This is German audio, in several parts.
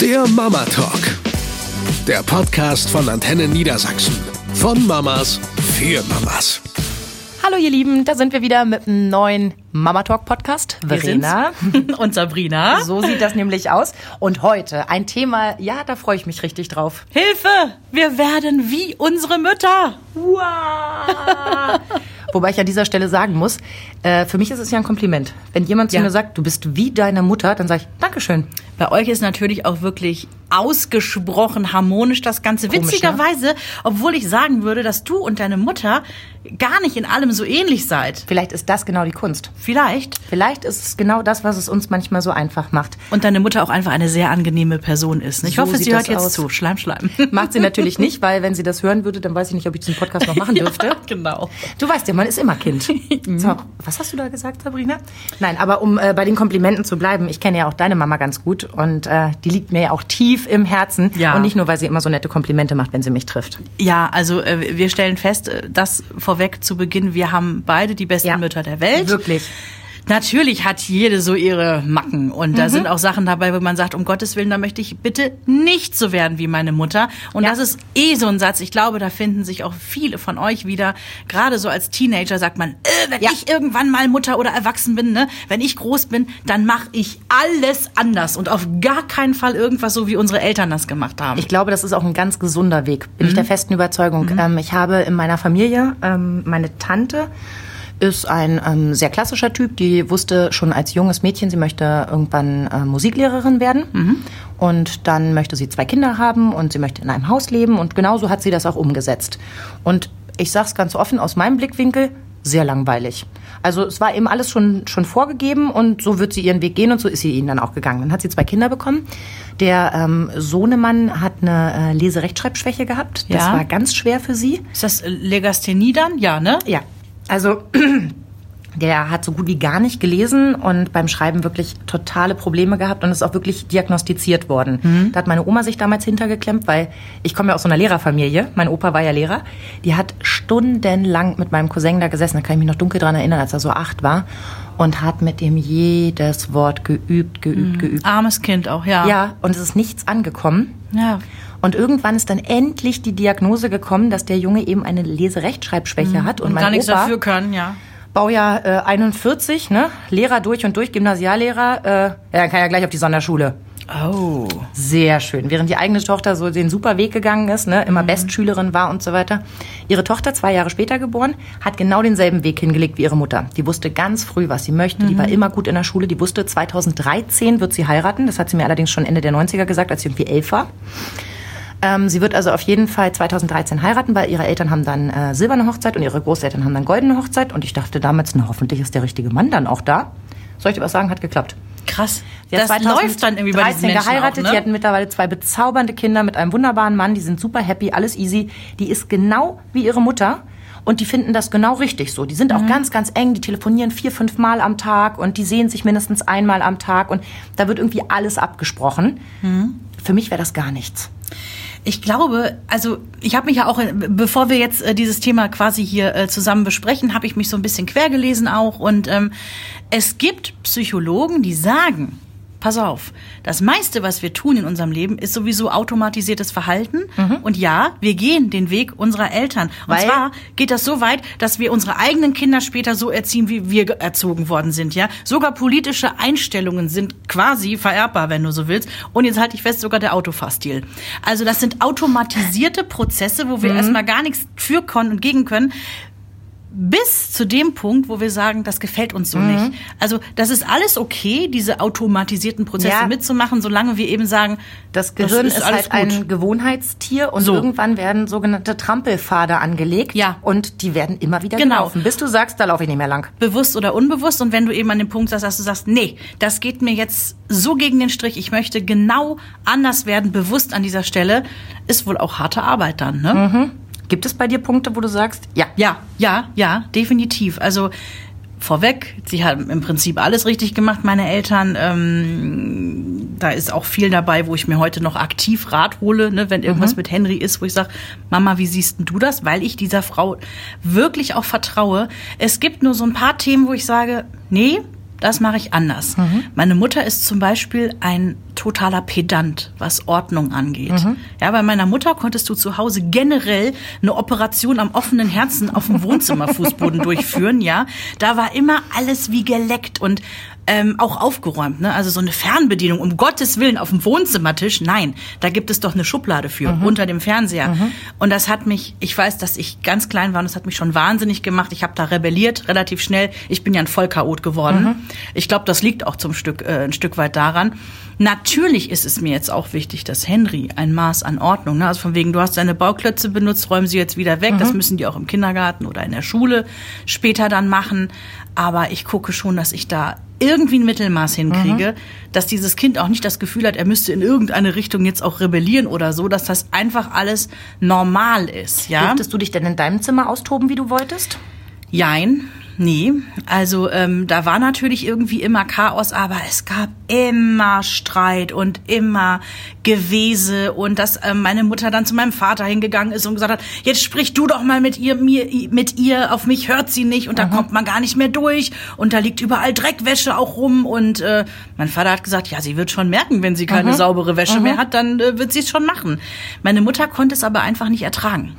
Der Mama Talk. Der Podcast von Antenne Niedersachsen. Von Mamas für Mamas. Hallo ihr Lieben, da sind wir wieder mit einem neuen Mama Talk Podcast. Verena und Sabrina. So sieht das nämlich aus. Und heute ein Thema, ja, da freue ich mich richtig drauf. Hilfe! Wir werden wie unsere Mütter. Wow. Wobei ich an dieser Stelle sagen muss, äh, für mich ist es ja ein Kompliment. Wenn jemand zu Ja. mir sagt, du bist wie deine Mutter, dann sage ich, Dankeschön. Bei euch ist natürlich auch wirklich ausgesprochen harmonisch das Ganze. Komisch, ne? Witzigerweise, obwohl ich sagen würde, dass du und deine Mutter gar nicht in allem so ähnlich seid. Vielleicht ist das genau die Kunst. Vielleicht. Vielleicht ist es genau das, was es uns manchmal so einfach macht. Und deine Mutter auch einfach eine sehr angenehme Person ist. Ich So hoffe, sie hört jetzt aus. zu. Schleim, Schleim. Macht sie natürlich nicht, weil wenn sie das hören würde, dann weiß ich nicht, ob ich diesen Podcast noch machen dürfte. genau. Du weißt ja, man ist immer Kind. So, was hast du da gesagt, Sabrina? Nein, aber um äh, bei den Komplimenten zu bleiben, ich kenne ja auch deine Mama ganz gut und äh, die liegt mir ja auch tief im Herzen. Ja. Und nicht nur, weil sie immer so nette Komplimente macht, wenn sie mich trifft. Ja, also äh, wir stellen fest, äh, das vorweg zu Beginn, wir haben beide die besten Ja. Mütter der Welt. Wirklich. Natürlich hat jede so ihre Macken und Mhm. da sind auch Sachen dabei, wo man sagt, um Gottes Willen, da möchte ich bitte nicht so werden wie meine Mutter. Und Ja. das ist eh so ein Satz. Ich glaube, da finden sich auch viele von euch wieder. Gerade so als Teenager sagt man, äh, wenn Ja. ich irgendwann mal Mutter oder erwachsen bin, ne, wenn ich groß bin, dann mache ich alles anders und auf gar keinen Fall irgendwas so, wie unsere Eltern das gemacht haben. Ich glaube, das ist auch ein ganz gesunder Weg. Bin ich Mhm. der festen Überzeugung. Ähm, ich habe in meiner Familie, ähm, meine Tante ist ein ähm, sehr klassischer Typ, die wusste schon als junges Mädchen, sie möchte irgendwann äh, Musiklehrerin werden. Mhm. Und dann möchte sie zwei Kinder haben und sie möchte in einem Haus leben. Und genauso hat sie das auch umgesetzt. Und ich sage es ganz offen aus meinem Blickwinkel, sehr langweilig. Also es war eben alles schon, schon vorgegeben und so wird sie ihren Weg gehen und so ist sie ihn dann auch gegangen. Dann hat sie zwei Kinder bekommen. Der ähm, Sohnemann hat eine äh, Leserechtschreibschwäche gehabt. Das Ja. war ganz schwer für sie. ist das äh, Legasthenie dann? Ja, ne? Ja, also der hat so gut wie gar nicht gelesen und beim Schreiben wirklich totale Probleme gehabt und ist auch wirklich diagnostiziert worden. Da hat meine Oma sich damals hintergeklemmt, weil ich komme ja aus so einer Lehrerfamilie. Mein Opa war ja Lehrer. Die hat stundenlang mit meinem Cousin da gesessen, da kann ich mich noch dunkel dran erinnern, als er so acht war und hat mit ihm jedes Wort geübt, geübt, geübt. Armes Kind auch, ja. Ja, und es ist nichts angekommen. Ja. Und irgendwann ist dann endlich die Diagnose gekommen, dass der Junge eben eine Leserechtschreibschwäche hat. Und, Und gar nichts Opa, dafür können, ja. Baujahr äh, 41, ne? Lehrer durch und durch, Gymnasiallehrer. Äh, ja, dann kann ja gleich auf die Sonderschule. Oh. Sehr schön. Während die eigene Tochter so den super Weg gegangen ist, ne, Mhm. immer Bestschülerin war und so weiter. Ihre Tochter, zwei Jahre später geboren, hat genau denselben Weg hingelegt wie ihre Mutter. Die wusste ganz früh, was sie möchte. Die Mhm. war immer gut in der Schule. Die wusste, 2013 wird sie heiraten. Das hat sie mir allerdings schon Ende der 90er gesagt, als sie irgendwie elf war. Ähm, sie wird also auf jeden Fall 2013 heiraten, weil ihre Eltern haben dann äh, silberne Hochzeit und ihre Großeltern haben dann goldene Hochzeit. Und ich dachte damals, na hoffentlich ist der richtige Mann dann auch da. Soll ich dir was sagen, hat geklappt. Krass. Sie hat das läuft dann irgendwie bei diesen 2013 Menschen geheiratet. auch, Die ne? hatten mittlerweile zwei bezaubernde Kinder mit einem wunderbaren Mann. Die sind super happy, alles easy. Die ist genau wie ihre Mutter. Und die finden das genau richtig so. Die sind Mhm. auch ganz, ganz eng. Die telefonieren vier, fünf Mal am Tag und die sehen sich mindestens einmal am Tag. Und da wird irgendwie alles abgesprochen. Mhm. Für mich wäre das gar nichts. Ich glaube, also ich habe mich ja auch, äh, bevor wir jetzt äh, dieses Thema quasi hier äh, zusammen besprechen, habe ich mich so ein bisschen quer gelesen auch. Und ähm, es gibt Psychologen, die sagen, pass auf, das meiste, was wir tun in unserem Leben, ist sowieso automatisiertes Verhalten. Und ja, wir gehen den Weg unserer Eltern. Und Weil- zwar geht das so weit, dass wir unsere eigenen Kinder später so erziehen, wie wir ge- erzogen worden sind. Ja, sogar politische Einstellungen sind quasi vererbbar, wenn du so willst. Und jetzt halte ich fest, sogar der Autofahrstil. Also das sind automatisierte Prozesse, wo wir erstmal gar nichts für können und gegen können. Bis zu dem Punkt, wo wir sagen, das gefällt uns so nicht. Also das ist alles okay, diese automatisierten Prozesse Ja. mitzumachen, solange wir eben sagen, Das Gehirn ist ist, alles halt ein Gewohnheitstier und So. irgendwann werden sogenannte Trampelpfade angelegt. Ja. Und die werden immer wieder Genau. gelaufen, bis du sagst, da laufe ich nicht mehr lang. bewusst oder unbewusst. Und wenn du eben an dem Punkt sagst, dass du sagst, nee, das geht mir jetzt so gegen den Strich, ich möchte genau anders werden, bewusst an dieser Stelle, ist wohl auch harte Arbeit dann, ne? Gibt es bei dir Punkte, wo du sagst, ja, Ja, ja, ja, definitiv. Also vorweg, sie haben im Prinzip alles richtig gemacht, meine Eltern. Ähm, da ist auch viel dabei, wo ich mir heute noch aktiv Rat hole, ne, wenn irgendwas mit Henry ist, wo ich sage, Mama, wie siehst denn du das? Weil ich dieser Frau wirklich auch vertraue. Es gibt nur so ein paar Themen, wo ich sage, nee, Das mache ich anders. Mhm. Meine Mutter ist zum Beispiel ein totaler Pedant, was Ordnung angeht. Mhm. Ja, bei meiner Mutter konntest du zu Hause generell eine Operation am offenen Herzen auf dem Wohnzimmerfußboden durchführen. Ja, da war immer alles wie geleckt und ähm, auch aufgeräumt. Ne? Also so eine Fernbedienung, um Gottes Willen, auf dem Wohnzimmertisch. Nein, da gibt es doch eine Schublade für, Mhm. unter dem Fernseher. Und das hat mich, ich weiß, dass ich ganz klein war und das hat mich schon wahnsinnig gemacht. Ich habe da rebelliert, relativ schnell. Ich bin ja ein Vollchaot geworden. Mhm. Ich glaube, das liegt auch zum Stück, äh, ein Stück weit daran. Natürlich ist es mir jetzt auch wichtig, dass Henry ein Maß an Ordnung, ne? also von wegen, du hast deine Bauklötze benutzt, räum sie jetzt wieder weg. Mhm. Das müssen die auch im Kindergarten oder in der Schule später dann machen. Aber ich gucke schon, dass ich da irgendwie ein Mittelmaß hinkriege, Mhm. dass dieses Kind auch nicht das Gefühl hat, er müsste in irgendeine Richtung jetzt auch rebellieren oder so, dass das einfach alles normal ist, ja? Durftest du dich denn in deinem Zimmer austoben, wie du wolltest? Jein, nee. Also ähm, da war natürlich irgendwie immer Chaos, aber es gab immer Streit und immer Gewese und dass ähm, meine Mutter dann zu meinem Vater hingegangen ist und gesagt hat, jetzt sprich du doch mal mit ihr, mir, mit ihr, auf mich hört sie nicht und da kommt man gar nicht mehr durch und da liegt überall Dreckwäsche auch rum und äh, mein Vater hat gesagt, ja, sie wird schon merken, wenn sie keine saubere Wäsche mehr hat, dann äh, wird sie es schon machen. Meine Mutter konnte es aber einfach nicht ertragen.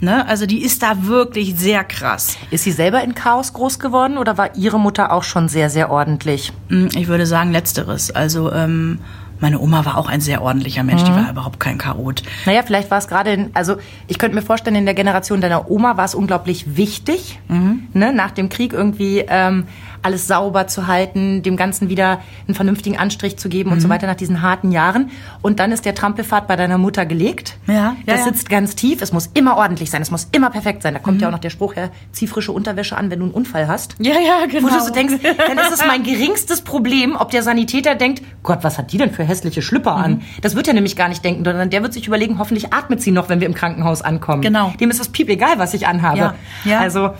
Ne? Also die ist da wirklich sehr krass. Ist sie selber in Chaos groß geworden oder war ihre Mutter auch schon sehr, sehr ordentlich? Mm, Ich würde sagen letzteres. Also ähm, meine Oma war auch ein sehr ordentlicher Mensch, die war überhaupt kein Chaot. Naja, vielleicht war es gerade, in, also ich könnte mir vorstellen, in der Generation deiner Oma war es unglaublich wichtig, ne, nach dem Krieg irgendwie ähm, alles sauber zu halten, dem Ganzen wieder einen vernünftigen Anstrich zu geben und so weiter nach diesen harten Jahren. Und dann ist der Trampelpfad bei deiner Mutter gelegt. Ja, ja, das ja. sitzt ganz tief. Es muss immer ordentlich sein. Es muss immer perfekt sein. Da kommt ja auch noch der Spruch her: Zieh frische Unterwäsche an, wenn du einen Unfall hast. Ja, ja, genau. Wo du so denkst, dann ist es mein geringstes Problem, ob der Sanitäter denkt, Gott, was hat die denn für hässliche Schlüpper Mhm. an? Das wird er nämlich gar nicht denken, sondern der wird sich überlegen, hoffentlich atmet sie noch, wenn wir im Krankenhaus ankommen. Genau. Dem ist es piep egal, was ich anhabe. Ja, ja. Also,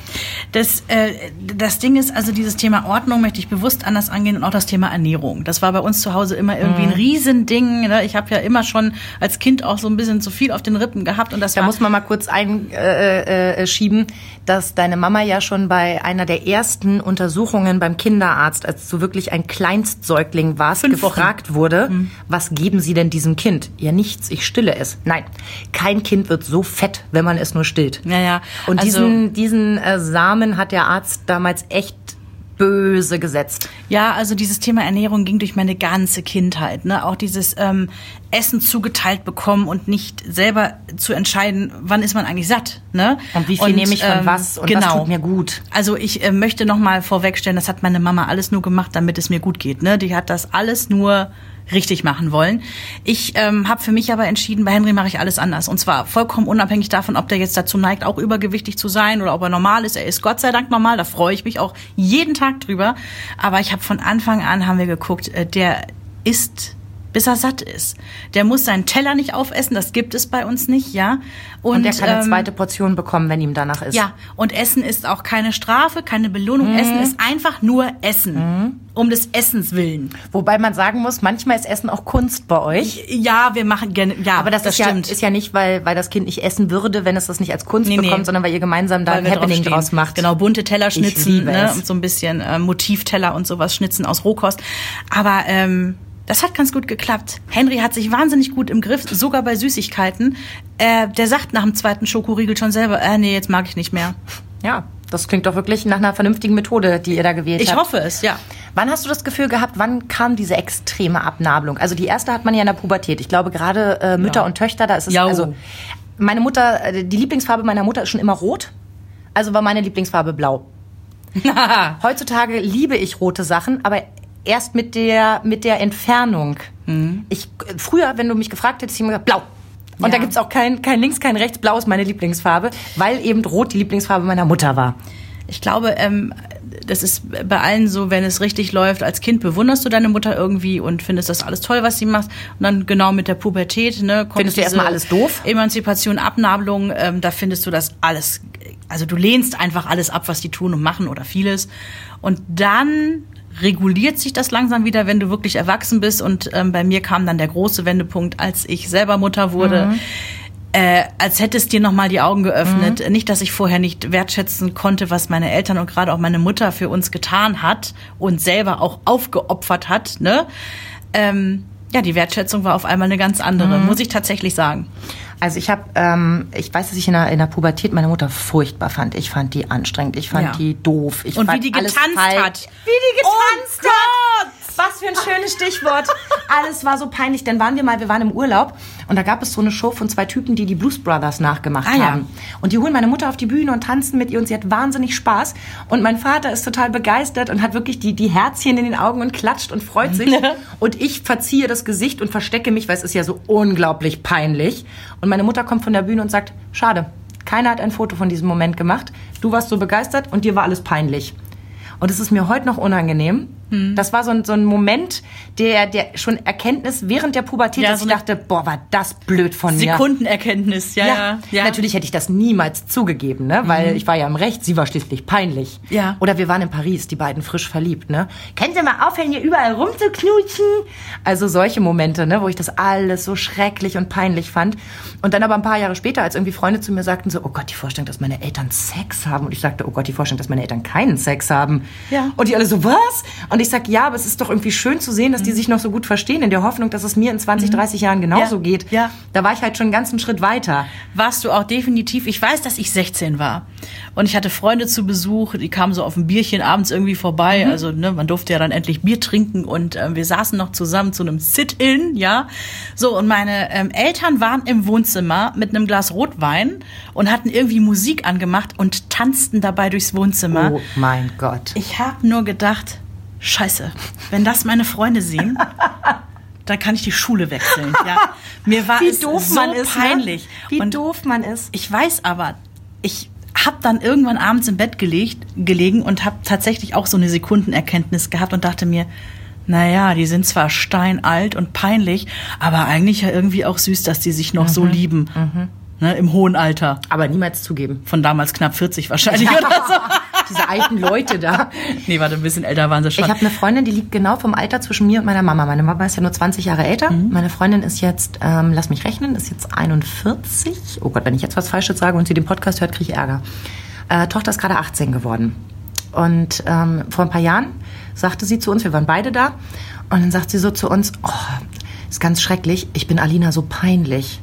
Das, äh, das Ding ist, also dieses Thema Ordnung möchte ich bewusst anders angehen und auch das Thema Ernährung. Das war bei uns zu Hause immer irgendwie Mhm. ein Riesending. Ne? Ich habe ja immer schon als Kind auch so ein bisschen zu viel auf den Rippen gehabt und das da muss man mal kurz einschieben, äh, äh, schieben, dass deine Mama ja schon bei einer der ersten Untersuchungen beim Kinderarzt, als du wirklich ein Kleinstsäugling warst, Fünf Wochen. gefragt wurde, was geben Sie denn diesem Kind? Ja, nichts, ich stille es. Nein, kein Kind wird so fett, wenn man es nur stillt. Ja, ja. Und Also- diesen, diesen äh, Samen hat der Arzt damals echt böse gesetzt. Ja, also dieses Thema Ernährung ging durch meine ganze Kindheit. Ne? Auch dieses ähm, Essen zugeteilt bekommen und nicht selber zu entscheiden, wann ist man eigentlich satt. Ne? Und wie viel nehme ich von was und was tut mir gut. Also ich äh, möchte noch mal vorwegstellen, das hat meine Mama alles nur gemacht, damit es mir gut geht. Ne? Die hat das alles nur richtig machen wollen. Ich ähm, habe für mich aber entschieden, bei Henry mache ich alles anders. Und zwar vollkommen unabhängig davon, ob der jetzt dazu neigt, auch übergewichtig zu sein oder ob er normal ist. Er ist Gott sei Dank normal, da freue ich mich auch jeden Tag drüber. Aber ich habe von Anfang an, haben wir geguckt, äh, der ist bis er satt ist. Der muss seinen Teller nicht aufessen, das gibt es bei uns nicht, ja. Und, er kann eine ähm, zweite Portion bekommen, wenn ihm danach ist. ja, und Essen ist auch keine Strafe, keine Belohnung. Essen ist einfach nur Essen. Um des Essens willen. Wobei man sagen muss, manchmal ist Essen auch Kunst bei euch. Ja, wir machen gerne, ja, Aber das, ist, ja, stimmt. ist ja nicht, weil, weil das Kind nicht essen würde, wenn es das nicht als Kunst Nee, nee. bekommt, sondern weil ihr gemeinsam da weil ein Happening draus macht. Genau, bunte Teller schnitzen ne, es. und so ein bisschen äh, Motivteller und sowas schnitzen aus Rohkost. Aber ähm, das hat ganz gut geklappt. Henry hat sich wahnsinnig gut im Griff, sogar bei Süßigkeiten. Äh, der sagt nach dem zweiten Schokoriegel schon selber, äh, nee, jetzt mag ich nicht mehr. Ja, das klingt doch wirklich nach einer vernünftigen Methode, die ihr da gewählt Ich habt. hoffe es, ja. Wann hast du das Gefühl gehabt, wann kam diese extreme Abnabelung? Also die erste hat man ja in der Pubertät. Ich glaube gerade äh, Mütter Ja. und Töchter, da ist es Jau. also meine Mutter, äh, die Lieblingsfarbe meiner Mutter ist schon immer rot. Also war meine Lieblingsfarbe blau. Heutzutage liebe ich rote Sachen, aber erst mit der mit der Entfernung. Ich früher, wenn du mich gefragt hättest, ich immer gesagt, blau. Und Ja. da gibt's auch kein, kein links, kein rechts. Blau ist meine Lieblingsfarbe, weil eben rot die Lieblingsfarbe meiner Mutter war. Ich glaube, ähm, das ist bei allen so, wenn es richtig läuft. Als Kind bewunderst du deine Mutter irgendwie und findest das alles toll, was sie macht. Und dann genau mit der Pubertät, ne, kommt Findest du erstmal alles doof? Emanzipation, Abnabelung, ähm, da findest du das alles. Also du lehnst einfach alles ab, was die tun und machen oder vieles. Und dann reguliert sich das langsam wieder, wenn du wirklich erwachsen bist. Und ähm, bei mir kam dann der große Wendepunkt, als ich selber Mutter wurde. äh, als hätte es dir nochmal die Augen geöffnet. Nicht, dass ich vorher nicht wertschätzen konnte, was meine Eltern und gerade auch meine Mutter für uns getan hat und selber auch aufgeopfert hat. Ne? Ähm, ja, die Wertschätzung war auf einmal eine ganz andere, muss ich tatsächlich sagen. Also ich habe, ähm, ich weiß, dass ich in der, in der Pubertät meine Mutter furchtbar fand. Ich fand die anstrengend, ich fand Ja. die doof. Ich Und fand wie die getanzt hat. Wie die getanzt Oh hat. Was für ein schönes Stichwort. Alles war so peinlich. Dann waren wir mal, wir waren im Urlaub und da gab es so eine Show von zwei Typen, die die Blues Brothers nachgemacht Ah, ja. haben. Und die holen meine Mutter auf die Bühne und tanzen mit ihr und sie hat wahnsinnig Spaß. Und mein Vater ist total begeistert und hat wirklich die, die Herzchen in den Augen und klatscht und freut sich. und ich verziehe das Gesicht und verstecke mich, weil es ist ja so unglaublich peinlich. Und meine Mutter kommt von der Bühne und sagt, schade, keiner hat ein Foto von diesem Moment gemacht. Du warst so begeistert und dir war alles peinlich. Und es ist mir heute noch unangenehm. Hm. Das war so ein, so ein Moment, der, der schon Erkenntnis während der Pubertät, Ja, dass so ich dachte, boah, war das blöd von mir. Sekundenerkenntnis, ja, ja. ja. Natürlich hätte ich das niemals zugegeben, ne? weil ich war ja im Recht, sie war schließlich peinlich. Ja. Oder wir waren in Paris, die beiden frisch verliebt. Ne? Können Sie mal aufhören, hier überall rumzuknutschen? Also solche Momente, ne? wo ich das alles so schrecklich und peinlich fand. Und dann aber ein paar Jahre später, als irgendwie Freunde zu mir sagten so, oh Gott, die Vorstellung, dass meine Eltern Sex haben. Und ich sagte, oh Gott, die Vorstellung, dass meine Eltern keinen Sex haben. Ja. Und die alle so, was? Und ich sag, ja, aber es ist doch irgendwie schön zu sehen, dass die sich noch so gut verstehen, in der Hoffnung, dass es mir in 20, 30 Jahren genauso Ja. geht. Ja. Da war ich halt schon einen ganzen Schritt weiter. warst du auch definitiv. Ich weiß, dass ich 16 war und ich hatte Freunde zu Besuch, die kamen so auf ein Bierchen abends irgendwie vorbei. Also ne, man durfte ja dann endlich Bier trinken und ähm, wir saßen noch zusammen zu einem Sit-in, ja. So und meine ähm, Eltern waren im Wohnzimmer mit einem Glas Rotwein und hatten irgendwie Musik angemacht und tanzten dabei durchs Wohnzimmer. Oh mein Gott. Ich habe nur gedacht, Scheiße, wenn das meine Freunde sehen, dann kann ich die Schule wechseln. Ja. Mir war Wie es doof so man ist, ne? peinlich. Wie Und doof man ist. ich weiß aber, ich habe dann irgendwann abends im Bett gelegt, gelegen und habe tatsächlich auch so eine Sekundenerkenntnis gehabt und dachte mir, naja, die sind zwar steinalt und peinlich, aber eigentlich ja irgendwie auch süß, dass die sich noch so lieben. Ne, Im hohen Alter. Aber niemals zugeben. Von damals knapp 40 wahrscheinlich oder so. Diese alten Leute da. Nee, warte, ein bisschen älter waren sie schon. Ich habe eine Freundin, die liegt genau vom Alter zwischen mir und meiner Mama. Meine Mama ist ja nur 20 Jahre älter. Meine Freundin ist jetzt, ähm, lass mich rechnen, ist jetzt 41. Oh Gott, wenn ich jetzt was Falsches sage und sie den Podcast hört, kriege ich Ärger. Äh, Tochter ist gerade 18 geworden. Und ähm, vor ein paar Jahren sagte sie zu uns, wir waren beide da, und dann sagt sie so zu uns, oh, ist ganz schrecklich, ich bin Alina so peinlich.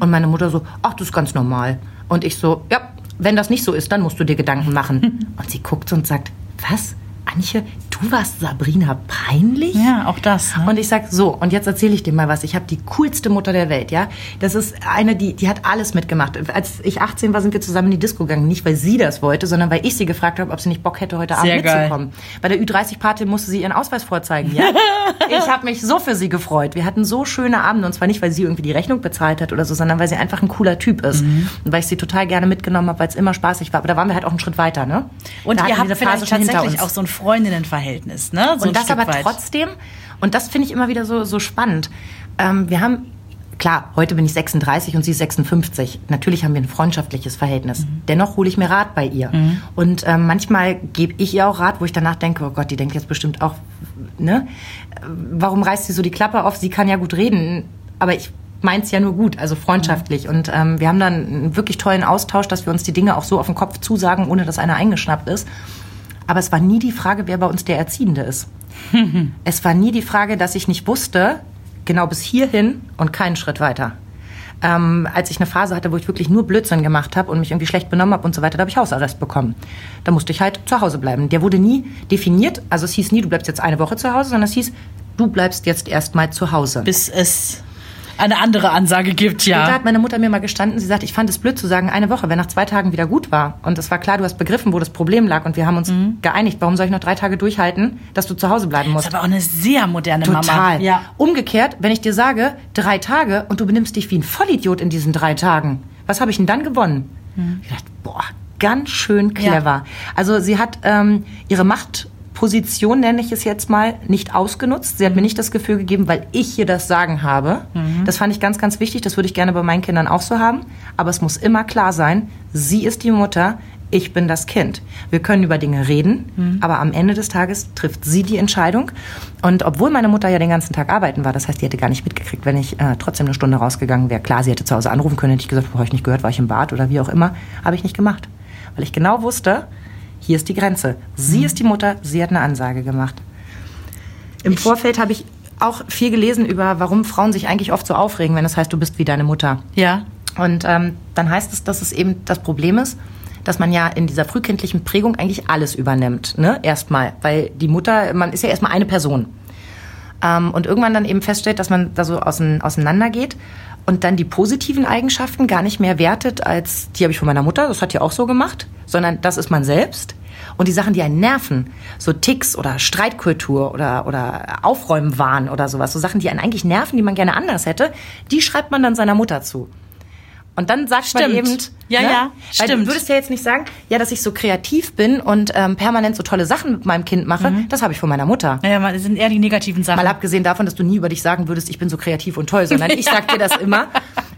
Und meine Mutter so, ach, das ist ganz normal. Und ich so, ja, wenn das nicht so ist, dann musst du dir Gedanken machen. Und sie guckt und sagt, was? Antje, du warst Sabrina peinlich? Ja, auch das. Ne? Und ich sag so, und jetzt erzähle ich dir mal was. Ich habe die coolste Mutter der Welt, ja. Das ist eine, die, die hat alles mitgemacht. Als ich 18 war, sind wir zusammen in die Disco gegangen. Nicht, weil sie das wollte, sondern weil ich sie gefragt habe, ob sie nicht Bock hätte, heute Abend Sehr geil. mitzukommen. Bei der Ü30-Party musste sie ihren Ausweis vorzeigen, ja. ich habe mich so für sie gefreut. Wir hatten so schöne Abende. Und zwar nicht, weil sie irgendwie die Rechnung bezahlt hat oder so, sondern weil sie einfach ein cooler Typ ist. Mhm. Und weil ich sie total gerne mitgenommen habe, weil es immer spaßig war. Aber da waren wir halt auch einen Schritt weiter, ne? Und da ihr wir habt vielleicht tatsächlich auch so ein Freundinnenverhältnis, ne? So und das aber weit. trotzdem, und das finde ich immer wieder so, so spannend. Ähm, wir haben, klar, heute bin ich 36 und sie ist 56. Natürlich haben wir ein freundschaftliches Verhältnis. Mhm. Dennoch hole ich mir Rat bei ihr. Und ähm, manchmal gebe ich ihr auch Rat, wo ich danach denke, oh Gott, die denkt jetzt bestimmt auch, ne? Warum reißt sie so die Klappe auf? Sie kann ja gut reden, aber ich meint's ja nur gut, also freundschaftlich. Und ähm, wir haben dann einen wirklich tollen Austausch, dass wir uns die Dinge auch so auf den Kopf zusagen, ohne dass einer eingeschnappt ist. Aber es war nie die Frage, wer bei uns der Erziehende ist. es war nie die Frage, dass ich nicht wusste, genau bis hierhin und keinen Schritt weiter. Ähm, als ich eine Phase hatte, wo ich wirklich nur Blödsinn gemacht habe und mich irgendwie schlecht benommen habe und so weiter, da habe ich Hausarrest bekommen. Da musste ich halt zu Hause bleiben. Der wurde nie definiert, also es hieß nie, du bleibst jetzt eine Woche zu Hause, sondern es hieß, du bleibst jetzt erstmal zu Hause. Bis es eine andere Ansage gibt, Und da ja. hat meine Mutter mir mal gestanden, sie sagt, ich fand es blöd zu sagen, eine Woche, wenn nach zwei Tagen wieder gut war. Und es war klar, du hast begriffen, wo das Problem lag und wir haben uns geeinigt. Warum soll ich noch drei Tage durchhalten, dass du zu Hause bleiben musst? Das ist aber auch eine sehr moderne Mama. Total. Ja. Umgekehrt, wenn ich dir sage, drei Tage und du benimmst dich wie ein Vollidiot in diesen drei Tagen, was habe ich denn dann gewonnen? Ich dachte, boah, ganz schön clever. Also sie hat ähm, ihre Machtposition, nenne ich es jetzt mal, nicht ausgenutzt. Sie hat mir nicht das Gefühl gegeben, weil ich hier das Sagen habe. Das fand ich ganz, ganz wichtig. Das würde ich gerne bei meinen Kindern auch so haben. Aber es muss immer klar sein, sie ist die Mutter, ich bin das Kind. Wir können über Dinge reden, mhm. aber am Ende des Tages trifft sie die Entscheidung. Und obwohl meine Mutter ja den ganzen Tag arbeiten war, das heißt, die hätte gar nicht mitgekriegt, wenn ich äh, trotzdem eine Stunde rausgegangen wäre. Klar, sie hätte zu Hause anrufen können, hätte ich gesagt, habe ich nicht gehört, war ich im Bad oder wie auch immer. Habe ich nicht gemacht. Weil ich genau wusste, hier ist die Grenze. Sie mhm. ist die Mutter, sie hat eine Ansage gemacht. Im ich Vorfeld habe ich auch viel gelesen über, warum Frauen sich eigentlich oft so aufregen, wenn es das heißt, du bist wie deine Mutter. Ja. Und ähm, dann heißt es, dass es eben das Problem ist, dass man ja in dieser frühkindlichen Prägung eigentlich alles übernimmt, ne? Erstmal, weil die Mutter, man ist ja erstmal eine Person. Ähm, und irgendwann dann eben feststellt, dass man da so auseinandergeht und dann die positiven Eigenschaften gar nicht mehr wertet als, die habe ich von meiner Mutter, das hat die auch so gemacht, sondern das ist man selbst. Und die Sachen, die einen nerven, so Ticks oder Streitkultur oder, oder Aufräumwahn oder sowas, so Sachen, die einen eigentlich nerven, die man gerne anders hätte, die schreibt man dann seiner Mutter zu. Und dann sagt stimmt. man eben, ja, ne? ja, Weil stimmt. Du würdest ja jetzt nicht sagen, ja, dass ich so kreativ bin und ähm, permanent so tolle Sachen mit meinem Kind mache. Mhm. Das habe ich von meiner Mutter. Ja, ja, das sind eher die negativen Sachen. Mal abgesehen davon, dass du nie über dich sagen würdest, ich bin so kreativ und toll, sondern ich sag dir das immer.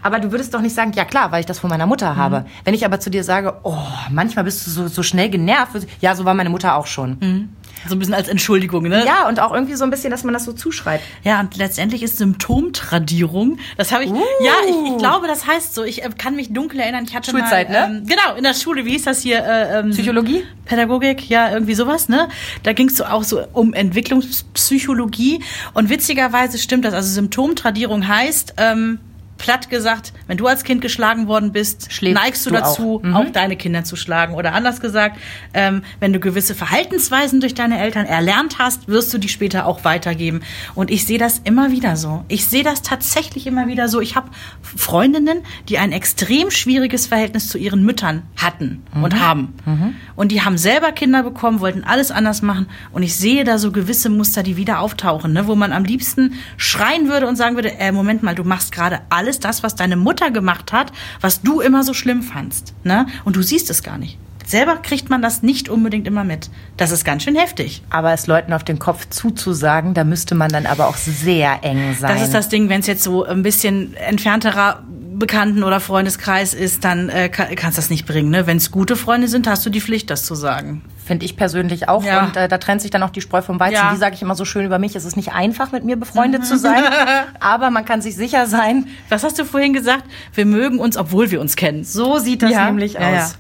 Aber du würdest doch nicht sagen, ja klar, weil ich das von meiner Mutter habe. Mhm. Wenn ich aber zu dir sage, oh, manchmal bist du so, so schnell genervt, ja, so war meine Mutter auch schon. Mhm. So ein bisschen als Entschuldigung, ne? Ja, und auch irgendwie so ein bisschen, dass man das so zuschreibt. Ja, und letztendlich ist Symptomtradierung. Das habe ich. Uh. Ja, ich, ich, glaube, das heißt so. Ich äh, kann mich dunkel erinnern. Ich hatte Schulzeit, mal, ne? Ähm, genau, in der Schule. Wie hieß das hier? Äh, ähm, Psychologie? Pädagogik, ja, irgendwie sowas, ne? Da ging es so auch so um Entwicklungspsychologie. Und witzigerweise stimmt das. Also Symptomtradierung heißt, ähm, platt gesagt, wenn du als Kind geschlagen worden bist, Schläfst neigst du, du dazu, auch. Mhm. auch. deine Kinder zu schlagen. Oder anders gesagt, ähm, wenn du gewisse Verhaltensweisen durch deine Eltern erlernt hast, wirst du die später auch weitergeben. Und ich sehe das immer wieder so. Ich sehe das tatsächlich immer wieder so. Ich habe Freundinnen, die ein extrem schwieriges Verhältnis zu ihren Müttern hatten mhm. und haben. Mhm. Und die haben selber Kinder bekommen, wollten alles anders machen. Und ich sehe da so gewisse Muster, die wieder auftauchen, ne? wo man am liebsten schreien würde und sagen würde, äh, Moment mal, du machst gerade alles alles das, was deine Mutter gemacht hat, was du immer so schlimm fandst. Ne? Und du siehst es gar nicht. Selber kriegt man das nicht unbedingt immer mit. Das ist ganz schön heftig. Aber es Leuten auf den Kopf zuzusagen, da müsste man dann aber auch sehr eng sein. Das ist das Ding, wenn es jetzt so ein bisschen entfernterer Bekannten- oder Freundeskreis ist, dann äh, kann, kannst das nicht bringen. Ne? Wenn es gute Freunde sind, hast du die Pflicht, das zu sagen. Finde ich persönlich auch. Ja. Und äh, da trennt sich dann auch die Spreu vom Weizen. Ja. Die sage ich immer so schön über mich. Es ist nicht einfach, mit mir befreundet zu sein. aber man kann sich sicher sein. Was hast du vorhin gesagt? Wir mögen uns, obwohl wir uns kennen. So sieht das ja. nämlich aus.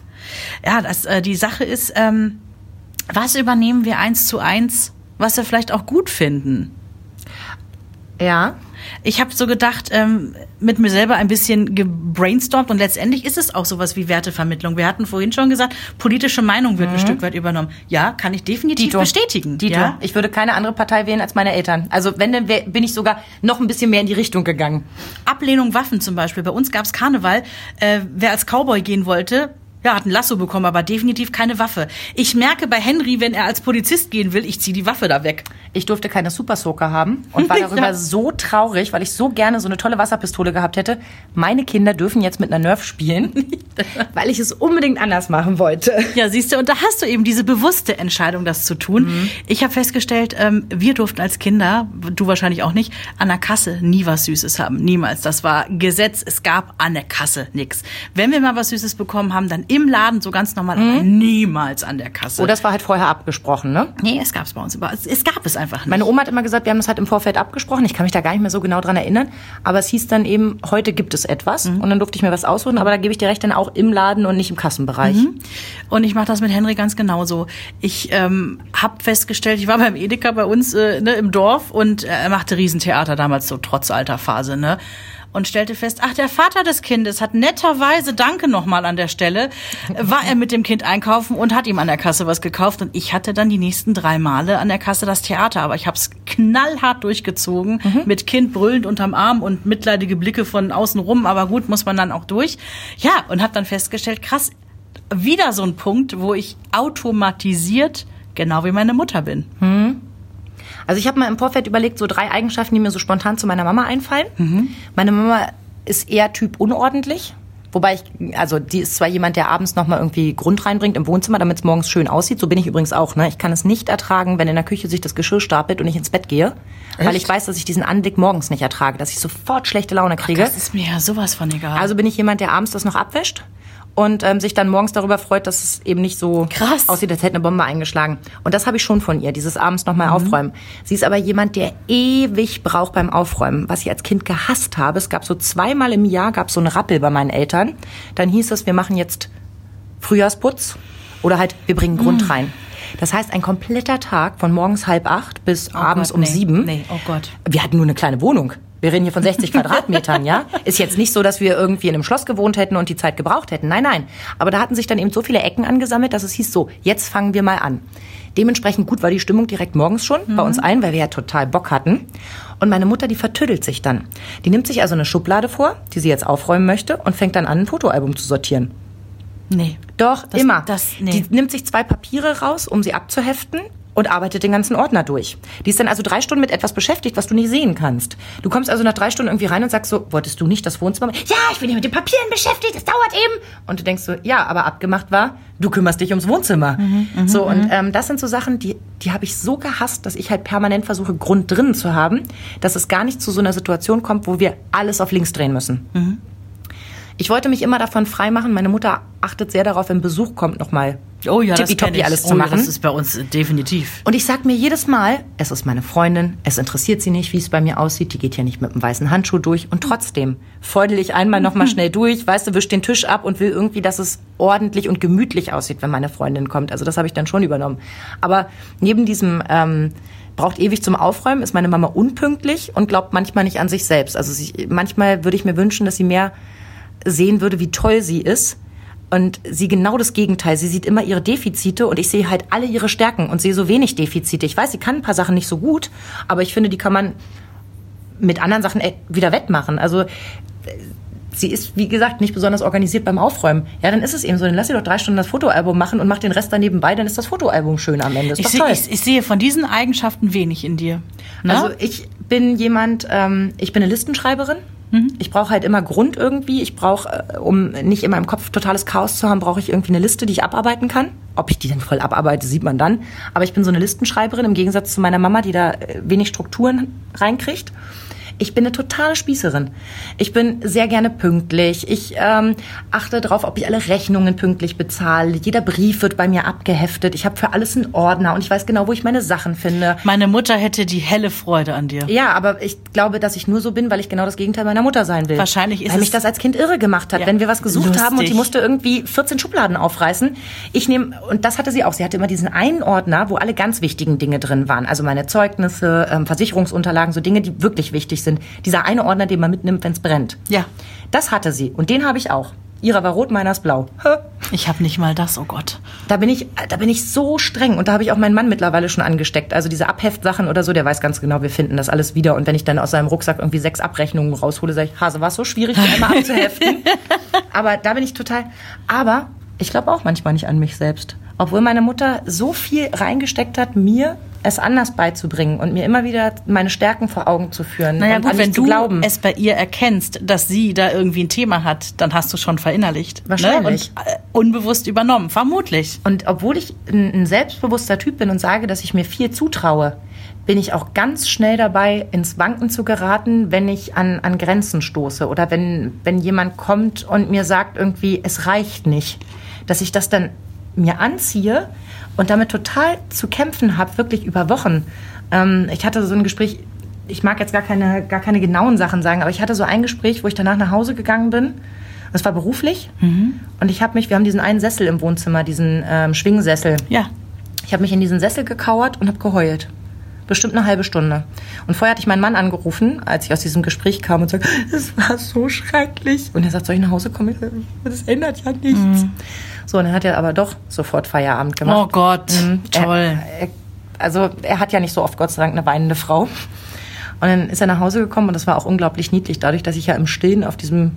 Ja, das, äh, die Sache ist, ähm, was übernehmen wir eins zu eins, was wir vielleicht auch gut finden? Ja. Ich habe so gedacht, ähm, mit mir selber ein bisschen gebrainstormt und letztendlich ist es auch sowas wie Wertevermittlung. Wir hatten vorhin schon gesagt, politische Meinung wird mhm. ein Stück weit übernommen. Ja, kann ich definitiv Dito. bestätigen. Dito. Ja? Ich würde keine andere Partei wählen als meine Eltern. Also wenn, dann bin ich sogar noch ein bisschen mehr in die Richtung gegangen. Ablehnung Waffen zum Beispiel. Bei uns gab es Karneval. Äh, wer als Cowboy gehen wollte, ja, hat ein Lasso bekommen, aber definitiv keine Waffe. Ich merke bei Henry, wenn er als Polizist gehen will, ich ziehe die Waffe da weg. Ich durfte keine Super Soaker haben und war darüber ja. so traurig, weil ich so gerne so eine tolle Wasserpistole gehabt hätte. Meine Kinder dürfen jetzt mit einer Nerf spielen, weil ich es unbedingt anders machen wollte. Ja, siehst du, und da hast du eben diese bewusste Entscheidung, das zu tun. Mhm. Ich habe festgestellt, ähm, wir durften als Kinder, du wahrscheinlich auch nicht, an der Kasse nie was Süßes haben. Niemals. Das war Gesetz. Es gab an der Kasse nichts. Wenn wir mal was Süßes bekommen haben, dann im Laden so ganz normal, mhm. aber niemals an der Kasse. Oh, das war halt vorher abgesprochen, ne? Nee, es gab es bei uns über. Es gab es einfach nicht. Meine Oma hat immer gesagt, wir haben das halt im Vorfeld abgesprochen. Ich kann mich da gar nicht mehr so genau dran erinnern. Aber es hieß dann eben, heute gibt es etwas. Mhm. Und dann durfte ich mir was aussuchen. Aber da gebe ich dir recht, dann auch im Laden und nicht im Kassenbereich. Mhm. Und ich mache das mit Henry ganz genauso. Ich ähm, habe festgestellt, ich war beim Edeka bei uns äh, ne, im Dorf und äh, er machte Riesentheater damals so trotz alter Phase. Ne? Und stellte fest, ach, der Vater des Kindes hat netterweise, danke nochmal an der Stelle, war er mit dem Kind einkaufen und hat ihm an der Kasse was gekauft und ich hatte dann die nächsten drei Male an der Kasse das Theater, aber ich habe es knallhart durchgezogen, mhm. mit Kind brüllend unterm Arm und mitleidige Blicke von außen rum, aber gut, muss man dann auch durch. Ja, und habe dann festgestellt, krass, wieder so ein Punkt, wo ich automatisiert genau wie meine Mutter bin. Mhm. Also ich habe mal im Vorfeld überlegt, so drei Eigenschaften, die mir so spontan zu meiner Mama einfallen. Mhm. Meine Mama ist eher Typ unordentlich. Wobei ich, also die ist zwar jemand, der abends nochmal irgendwie Grund reinbringt im Wohnzimmer, damit es morgens schön aussieht. So bin ich übrigens auch. Ne? Ich kann es nicht ertragen, wenn in der Küche sich das Geschirr stapelt und ich ins Bett gehe. Echt? Weil ich weiß, dass ich diesen Anblick morgens nicht ertrage, dass ich sofort schlechte Laune kriege. Ach, das ist mir ja sowas von egal. Also bin ich jemand, der abends das noch abwäscht und ähm, sich dann morgens darüber freut, dass es eben nicht so Krass. aussieht, als hätte eine Bombe eingeschlagen. Und das habe ich schon von ihr, dieses abends nochmal aufräumen. Sie ist aber jemand, der ewig braucht beim Aufräumen, was ich als Kind gehasst habe. Es gab so zweimal im Jahr gab so einen Rappel bei meinen Eltern. Dann hieß es, wir machen jetzt Frühjahrsputz oder halt wir bringen Grund rein. Das heißt, ein kompletter Tag von morgens halb acht bis abends Gott, um nee. sieben. Nee, oh Gott. Wir hatten nur eine kleine Wohnung. Wir reden hier von 60 Quadratmetern, ja? Ist jetzt nicht so, dass wir irgendwie in einem Schloss gewohnt hätten und die Zeit gebraucht hätten. Nein, nein. Aber da hatten sich dann eben so viele Ecken angesammelt, dass es hieß so, jetzt fangen wir mal an. Dementsprechend gut war die Stimmung direkt morgens schon bei uns allen, weil wir ja total Bock hatten. Und meine Mutter, die vertüdelt sich dann. Die nimmt sich also eine Schublade vor, die sie jetzt aufräumen möchte und fängt dann an, ein Fotoalbum zu sortieren. Nee. Doch, Das- immer. das- nee. Die nimmt sich zwei Papiere raus, um sie abzuheften und arbeitet den ganzen Ordner durch. Die ist dann also drei Stunden mit etwas beschäftigt, was du nicht sehen kannst. Du kommst also nach drei Stunden irgendwie rein und sagst so, wolltest du nicht das Wohnzimmer? Ja, ich bin hier mit den Papieren beschäftigt, das dauert eben. Und du denkst so, ja, aber abgemacht war, du kümmerst dich ums Wohnzimmer. so, und ähm, das sind so Sachen, die, die habe ich so gehasst, dass ich halt permanent versuche, Grund drin zu haben, dass es gar nicht zu so einer Situation kommt, wo wir alles auf links drehen müssen. Ich wollte mich immer davon freimachen. Meine Mutter achtet sehr darauf, wenn Besuch kommt, nochmal Oh ja, tippitoppi alles oh, zu ja, machen. Das ist bei uns äh, definitiv. Und ich sag mir jedes Mal, es ist meine Freundin, es interessiert sie nicht, wie es bei mir aussieht, die geht ja nicht mit einem weißen Handschuh durch und trotzdem feudel ich einmal nochmal schnell durch, weißt du, wisch den Tisch ab und will irgendwie, dass es ordentlich und gemütlich aussieht, wenn meine Freundin kommt. Also das habe ich dann schon übernommen. Aber neben diesem ähm, braucht ewig zum Aufräumen, ist meine Mama unpünktlich und glaubt manchmal nicht an sich selbst. Also sie, manchmal würde ich mir wünschen, dass sie mehr sehen würde, wie toll sie ist. Und sie genau das Gegenteil. Sie sieht immer ihre Defizite und ich sehe halt alle ihre Stärken und sehe so wenig Defizite. Ich weiß, sie kann ein paar Sachen nicht so gut, aber ich finde, die kann man mit anderen Sachen äh, wieder wettmachen. Also äh, sie ist, wie gesagt, nicht besonders organisiert beim Aufräumen. Ja, dann ist es eben so. Dann lass sie doch drei Stunden das Fotoalbum machen und mach den Rest daneben bei, dann ist das Fotoalbum schön am Ende. Ist Ich, doch seh, toll. ich, ich sehe von diesen Eigenschaften wenig in dir. Ne? Also ich bin jemand, ähm, ich bin eine Listenschreiberin. Ich brauche halt immer Grund irgendwie. Ich brauche, äh, um nicht in meinem Kopf totales Chaos zu haben, brauche ich irgendwie eine Liste, die ich abarbeiten kann. Ob ich die dann voll abarbeite, sieht man dann. Aber ich bin so eine Listenschreiberin im Gegensatz zu meiner Mama, die da äh, wenig Strukturen reinkriegt. Ich bin eine totale Spießerin. Ich bin sehr gerne pünktlich. Ich ähm, achte darauf, ob ich alle Rechnungen pünktlich bezahle. Jeder Brief wird bei mir abgeheftet. Ich habe für alles einen Ordner und ich weiß genau, wo ich meine Sachen finde. Meine Mutter hätte die helle Freude an dir. Ja, aber ich glaube, dass ich nur so bin, weil ich genau das Gegenteil meiner Mutter sein will. Wahrscheinlich ist weil mich es- das als Kind irre gemacht hat, Ja. wenn wir was gesucht haben und die Lustig. musste irgendwie 14 Schubladen aufreißen. Ich nehme und das hatte sie auch. Sie hatte immer diesen einen Ordner, wo alle ganz wichtigen Dinge drin waren, also meine Zeugnisse, ähm, Versicherungsunterlagen, so Dinge, die wirklich wichtig sind. Dieser eine Ordner, den man mitnimmt, wenn es brennt. Ja. Das hatte sie und den habe ich auch. Ihrer war rot, meiner ist blau. Hä? Ich habe nicht mal das, oh Gott. Da bin ich, da bin ich so streng und da habe ich auch meinen Mann mittlerweile schon angesteckt. Also diese Abheftsachen oder so, der weiß ganz genau, wir finden das alles wieder. Und wenn ich dann aus seinem Rucksack irgendwie sechs Abrechnungen raushole, sage ich, Hase, war es so schwierig, die einmal abzuheften. Aber da bin ich total. Aber ich glaube auch manchmal nicht an mich selbst. Obwohl meine Mutter so viel reingesteckt hat, mir es anders beizubringen und mir immer wieder meine Stärken vor Augen zu führen Naja und gut, wenn du glauben. es bei ihr erkennst, dass sie da irgendwie ein Thema hat, dann hast du schon verinnerlicht. Wahrscheinlich. Ne? Und äh, unbewusst übernommen, vermutlich. Und obwohl ich ein, ein selbstbewusster Typ bin und sage, dass ich mir viel zutraue, bin ich auch ganz schnell dabei, ins Wanken zu geraten, wenn ich an, an Grenzen stoße oder wenn, wenn jemand kommt und mir sagt irgendwie, es reicht nicht, dass ich das dann mir anziehe und damit total zu kämpfen habe, wirklich über Wochen. Ähm, ich hatte so ein Gespräch, ich mag jetzt gar keine, gar keine genauen Sachen sagen, aber ich hatte so ein Gespräch, wo ich danach nach Hause gegangen bin. Das war beruflich. Und ich habe mich, wir haben diesen einen Sessel im Wohnzimmer, diesen ähm, Schwingsessel. Ja. Ich habe mich in diesen Sessel gekauert und habe geheult. Bestimmt eine halbe Stunde. Und vorher hatte ich meinen Mann angerufen, als ich aus diesem Gespräch kam und sagte, es war so schrecklich. Und er sagt, soll ich nach Hause kommen? Das ändert ja nichts. So, und dann hat er aber doch sofort Feierabend gemacht. Oh Gott, Mhm. toll. Er, er, also er hat ja nicht so oft, Gott sei Dank, eine weinende Frau. Und dann ist er nach Hause gekommen und das war auch unglaublich niedlich. Dadurch, dass ich ja im Stillen auf diesem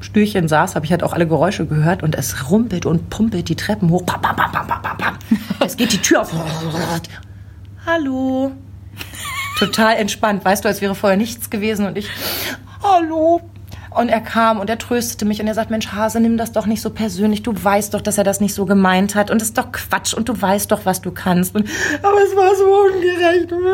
Stühlchen saß, habe ich halt auch alle Geräusche gehört und es rumpelt und pumpelt die Treppen hoch. Pam, pam, pam. Es geht die Tür auf. Hallo. Total entspannt, weißt du, als wäre vorher nichts gewesen und ich, hallo. Und er kam und er tröstete mich und er sagt, Mensch, Hase, nimm das doch nicht so persönlich. Du weißt doch, dass er das nicht so gemeint hat. Und es ist doch Quatsch und du weißt doch, was du kannst. Und, aber es war so ungerecht. Und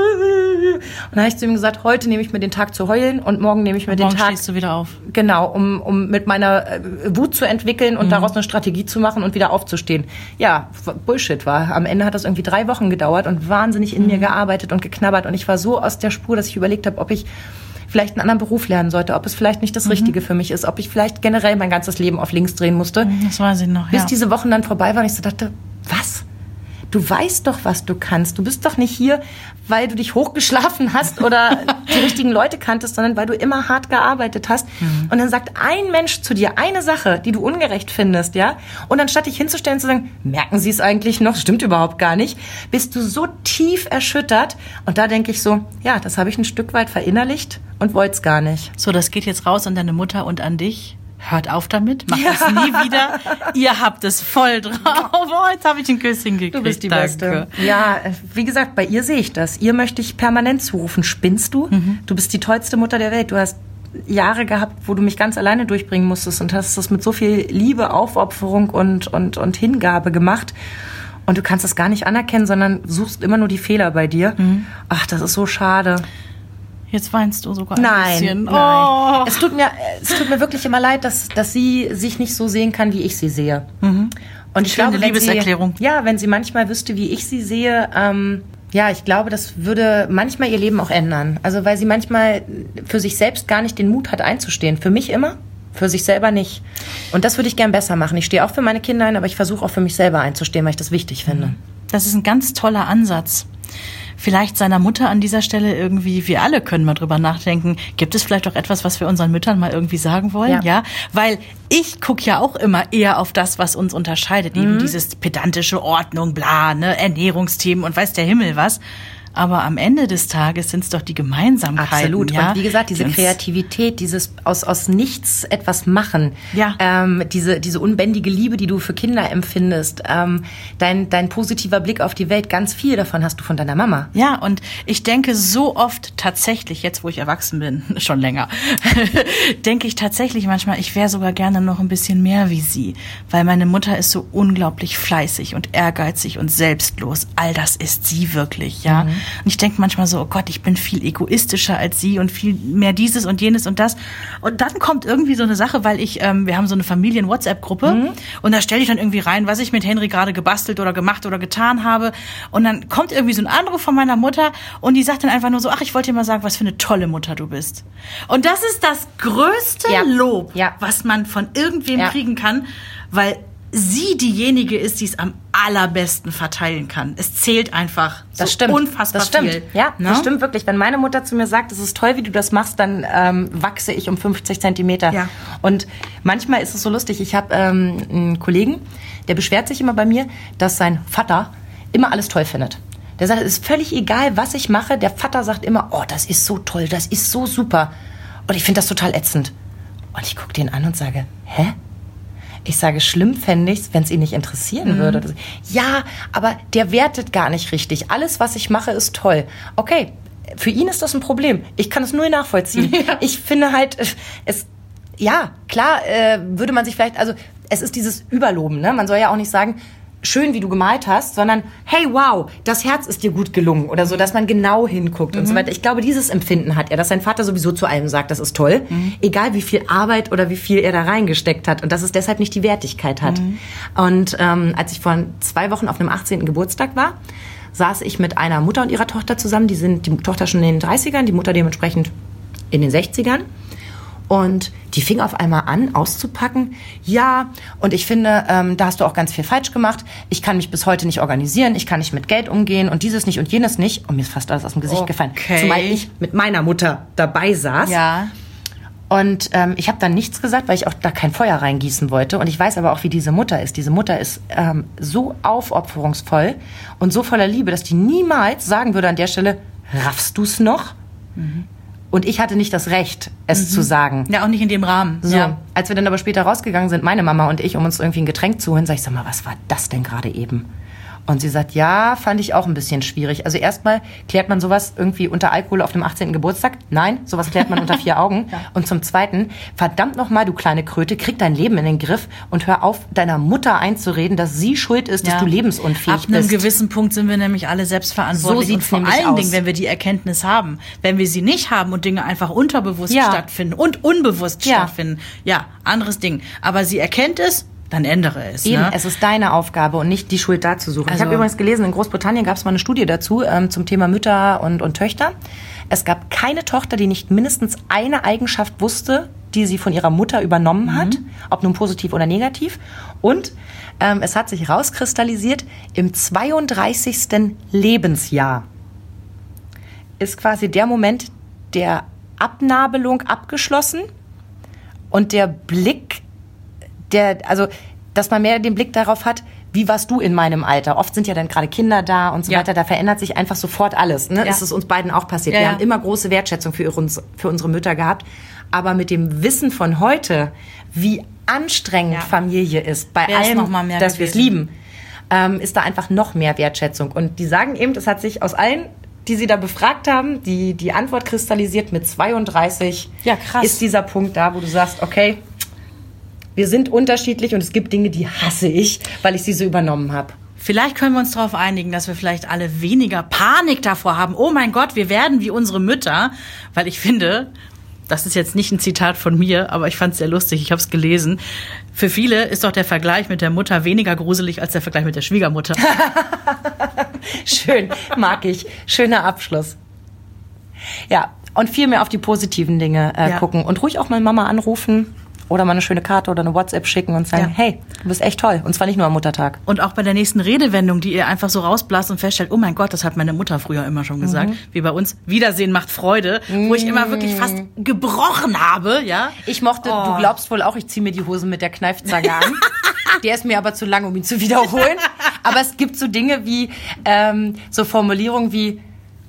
dann habe ich zu ihm gesagt, heute nehme ich mir den Tag zu heulen und morgen nehme ich mir Morgen den Tag stehst du wieder auf. Genau, um, um mit meiner äh, Wut zu entwickeln und daraus eine Strategie zu machen und wieder aufzustehen. Ja, Bullshit war. Am Ende hat das irgendwie drei Wochen gedauert und wahnsinnig in mir gearbeitet und geknabbert. Und ich war so aus der Spur, dass ich überlegt habe, ob ich vielleicht einen anderen Beruf lernen sollte, ob es vielleicht nicht das Richtige für mich ist, ob ich vielleicht generell mein ganzes Leben auf links drehen musste. Das weiß ich noch, Bis ja. diese Wochen dann vorbei waren, ich so dachte, was? Du weißt doch, was du kannst. Du bist doch nicht hier, weil du dich hochgeschlafen hast oder die richtigen Leute kanntest, sondern weil du immer hart gearbeitet hast. Und dann sagt ein Mensch zu dir eine Sache, die du ungerecht findest, ja? Und anstatt dich hinzustellen und zu sagen, merken Sie es eigentlich noch? Stimmt überhaupt gar nicht. Bist du so tief erschüttert. Und da denke ich so, ja, das habe ich ein Stück weit verinnerlicht und wollte es gar nicht. So, das geht jetzt raus an deine Mutter und an dich. Hört auf damit, macht das nie wieder. Ihr habt es voll drauf. Oh, jetzt habe ich ein Küsschen gekriegt. Du bist die Danke. Beste. Ja, wie gesagt, bei ihr sehe ich das. Ihr möchte ich permanent zurufen. Spinnst du? Du bist die tollste Mutter der Welt. Du hast Jahre gehabt, wo du mich ganz alleine durchbringen musstest und hast das mit so viel Liebe, Aufopferung und, und, und Hingabe gemacht. Und du kannst das gar nicht anerkennen, sondern suchst immer nur die Fehler bei dir. Ach, das ist so schade. Jetzt weinst du sogar ein Nein, bisschen. nein. Oh. Es tut mir, es tut mir wirklich immer leid, dass, dass sie sich nicht so sehen kann, wie ich sie sehe. Und ich Schöne glaube, Liebeserklärung. Sie, ja, wenn sie manchmal wüsste, wie ich sie sehe, ähm, ja, ich glaube, das würde manchmal ihr Leben auch ändern. Also weil sie manchmal für sich selbst gar nicht den Mut hat einzustehen. Für mich immer, für sich selber nicht. Und das würde ich gern besser machen. Ich stehe auch für meine Kinder ein, aber ich versuche auch für mich selber einzustehen, weil ich das wichtig finde. Das ist ein ganz toller Ansatz. Vielleicht seiner Mutter an dieser Stelle irgendwie, wir alle können mal drüber nachdenken, gibt es vielleicht auch etwas, was wir unseren Müttern mal irgendwie sagen wollen? Ja. Ja, weil ich gucke ja auch immer eher auf das, was uns unterscheidet, Mhm. eben dieses pedantische Ordnung, bla, ne, Ernährungsthemen und weiß der Himmel was. Aber am Ende des Tages sind es doch die Gemeinsamkeiten. Absolut. Ja, und wie gesagt, diese die Kreativität, dieses aus, aus nichts etwas machen, Ja. ähm, diese, diese unbändige Liebe, die du für Kinder empfindest, ähm, dein, dein positiver Blick auf die Welt, ganz viel davon hast du von deiner Mama. Ja, und ich denke so oft tatsächlich, jetzt wo ich erwachsen bin, schon länger, denke ich tatsächlich manchmal, ich wäre sogar gerne noch ein bisschen mehr wie sie, weil meine Mutter ist so unglaublich fleißig und ehrgeizig und selbstlos. All das ist sie wirklich, ja. Und ich denke manchmal so, oh Gott, ich bin viel egoistischer als sie und viel mehr dieses und jenes und das. Und dann kommt irgendwie so eine Sache, weil ich, ähm, wir haben so eine Familien-WhatsApp-Gruppe und da stelle ich dann irgendwie rein, was ich mit Henry gerade gebastelt oder gemacht oder getan habe. Und dann kommt irgendwie so ein Anruf von meiner Mutter und die sagt dann einfach nur so, ach, ich wollte dir mal sagen, was für eine tolle Mutter du bist. Und das ist das größte Ja. Lob, Ja. was man von irgendwem Ja. kriegen kann, weil sie diejenige ist, die es am allerbesten verteilen kann. Es zählt einfach Das so stimmt. unfassbar das stimmt. viel. Ja, Ne? das stimmt wirklich. Wenn meine Mutter zu mir sagt, es ist toll, wie du das machst, dann ähm, wachse ich um 50 Zentimeter. Ja. Und manchmal ist es so lustig. Ich habe ähm, einen Kollegen, der beschwert sich immer bei mir, dass sein Vater immer alles toll findet. Der sagt, es ist völlig egal, was ich mache. Der Vater sagt immer, oh, das ist so toll, das ist so super. Und ich finde das total ätzend. Und ich gucke den an und sage, hä? Ich sage, schlimm fände ich's, wenn es ihn nicht interessieren würde. Das- Ja, aber der wertet gar nicht richtig. Alles, was ich mache, ist toll. Okay, für ihn ist das ein Problem. Ich kann es nur nachvollziehen. Ich finde halt, es, ja, klar, äh, würde man sich vielleicht, also es ist dieses Überloben, ne? Man soll ja auch nicht sagen, schön, wie du gemalt hast, sondern hey, wow, das Herz ist dir gut gelungen oder so, dass man genau hinguckt und so weiter. Ich glaube, dieses Empfinden hat er, dass sein Vater sowieso zu allem sagt, das ist toll, egal wie viel Arbeit oder wie viel er da reingesteckt hat und dass es deshalb nicht die Wertigkeit hat. Und ähm, als ich vor zwei Wochen auf einem 18. Geburtstag war, saß ich mit einer Mutter und ihrer Tochter zusammen. Die sind die Tochter schon in den 30ern, die Mutter dementsprechend in den 60ern. Und die fing auf einmal an, auszupacken. Ja, und ich finde, ähm, da hast du auch ganz viel falsch gemacht. Ich kann mich bis heute nicht organisieren, ich kann nicht mit Geld umgehen und dieses nicht und jenes nicht. Und mir ist fast alles aus dem Gesicht Okay. gefallen. Zumal ich mit meiner Mutter dabei saß. Ja. Und ähm, ich habe dann nichts gesagt, weil ich auch da kein Feuer reingießen wollte. Und ich weiß aber auch, wie diese Mutter ist. Diese Mutter ist ähm, so aufopferungsvoll und so voller Liebe, dass die niemals sagen würde an der Stelle, raffst du's noch? Und ich hatte nicht das Recht, es zu sagen. Ja, auch nicht in dem Rahmen. So, Ja. als wir dann aber später rausgegangen sind, meine Mama und ich, um uns irgendwie ein Getränk zu holen, sag ich, sag mal, was war das denn gerade eben? Und sie sagt, ja, fand ich auch ein bisschen schwierig. Also erstmal klärt man sowas irgendwie unter Alkohol auf dem 18. Geburtstag. Nein, sowas klärt man unter vier Augen. Ja. Und zum Zweiten, verdammt nochmal, du kleine Kröte, krieg dein Leben in den Griff und hör auf, deiner Mutter einzureden, dass sie schuld ist, dass du lebensunfähig bist. Ab einem gewissen Punkt sind wir nämlich alle selbstverantwortlich. So und vor allen aus. Dingen, wenn wir die Erkenntnis haben. Wenn wir sie nicht haben und Dinge einfach unterbewusst ja. stattfinden und unbewusst ja. stattfinden, ja, anderes Ding. Aber sie erkennt es dann ändere es. Eben, ne? es ist deine Aufgabe und nicht die Schuld da zu suchen. Also, ich habe übrigens gelesen, in Großbritannien gab es mal eine Studie dazu ähm, zum Thema Mütter und, und Töchter. Es gab keine Tochter, die nicht mindestens eine Eigenschaft wusste, die sie von ihrer Mutter übernommen mhm. hat, ob nun positiv oder negativ. Und ähm, es hat sich rauskristallisiert, im 32. Lebensjahr ist quasi der Moment der Abnabelung abgeschlossen und der Blick der, also, dass man mehr den Blick darauf hat, wie warst du in meinem Alter? Oft sind ja dann gerade Kinder da und so ja. weiter. Da verändert sich einfach sofort alles. Ne? Ja. Ist es uns beiden auch passiert. Ja, Wir haben immer große Wertschätzung für, uns, für unsere Mütter gehabt. Aber mit dem Wissen von heute, wie anstrengend Familie ist, bei Wär allem, dass wir es lieben, ähm, ist da einfach noch mehr Wertschätzung. Und die sagen eben, das hat sich aus allen die sie da befragt haben, die, die Antwort kristallisiert mit 32. Ja, krass. Ist dieser Punkt da, wo du sagst, okay, wir sind unterschiedlich und es gibt Dinge, die hasse ich, weil ich sie so übernommen habe. Vielleicht können wir uns darauf einigen, dass wir vielleicht alle weniger Panik davor haben. Oh mein Gott, wir werden wie unsere Mütter. Weil ich finde, das ist jetzt nicht ein Zitat von mir, aber ich fand es sehr lustig, ich habe es gelesen. Für viele ist doch der Vergleich mit der Mutter weniger gruselig als der Vergleich mit der Schwiegermutter. Schön, mag ich. Schöner Abschluss. Ja, und viel mehr auf die positiven Dinge äh, ja. gucken und ruhig auch mal Mama anrufen oder mal eine schöne Karte oder eine WhatsApp schicken und sagen, ja. hey, du bist echt toll. Und zwar nicht nur am Muttertag. Und auch bei der nächsten Redewendung, die ihr einfach so rausblasst und feststellt, oh mein Gott, das hat meine Mutter früher immer schon gesagt. Mhm. Wie bei uns, Wiedersehen macht Freude, mhm. wo ich immer wirklich fast gebrochen habe, ja. Ich mochte, oh. du glaubst wohl auch, ich ziehe mir die Hose mit der Kneifzange an. der ist mir aber zu lang, um ihn zu wiederholen. aber es gibt so Dinge wie, ähm, so Formulierungen wie,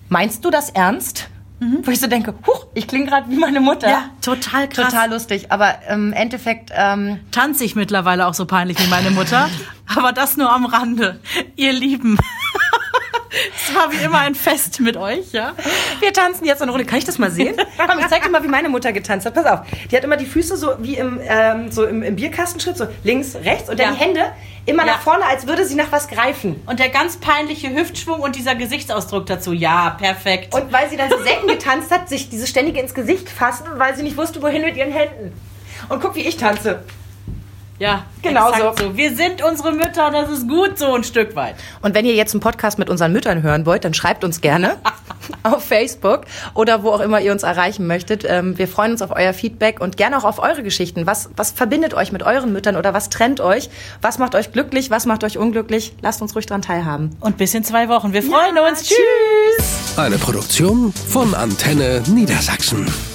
meinst du das ernst? Mhm. Wo ich so denke, huch, ich klinge gerade wie meine Mutter. Ja, total krass. Total lustig. Aber im Endeffekt ähm, tanze ich mittlerweile auch so peinlich wie meine Mutter. aber das nur am Rande. Ihr Lieben. Es war wie immer ein Fest mit euch, ja. Wir tanzen jetzt eine Runde. Kann ich das mal sehen? Komm, ich zeig dir mal, wie meine Mutter getanzt hat. Pass auf. Die hat immer die Füße so wie im, ähm, so im, im Bierkastenschritt, so links, rechts und dann ja. die Hände immer ja. nach vorne, als würde sie nach was greifen. Und der ganz peinliche Hüftschwung und dieser Gesichtsausdruck dazu. Ja, perfekt. Und weil sie dann so selten getanzt hat, sich diese ständige ins Gesicht fassen, weil sie nicht wusste, wohin mit ihren Händen. Und guck, wie ich tanze. Ja, genau so. so. Wir sind unsere Mütter, das ist gut so ein Stück weit. Und wenn ihr jetzt einen Podcast mit unseren Müttern hören wollt, dann schreibt uns gerne auf Facebook oder wo auch immer ihr uns erreichen möchtet. Ähm, wir freuen uns auf euer Feedback und gerne auch auf eure Geschichten. Was, was verbindet euch mit euren Müttern oder was trennt euch? Was macht euch glücklich? Was macht euch unglücklich? Lasst uns ruhig dran teilhaben. Und bis in zwei Wochen. Wir freuen ja, uns. Tschüss. Eine Produktion von Antenne Niedersachsen.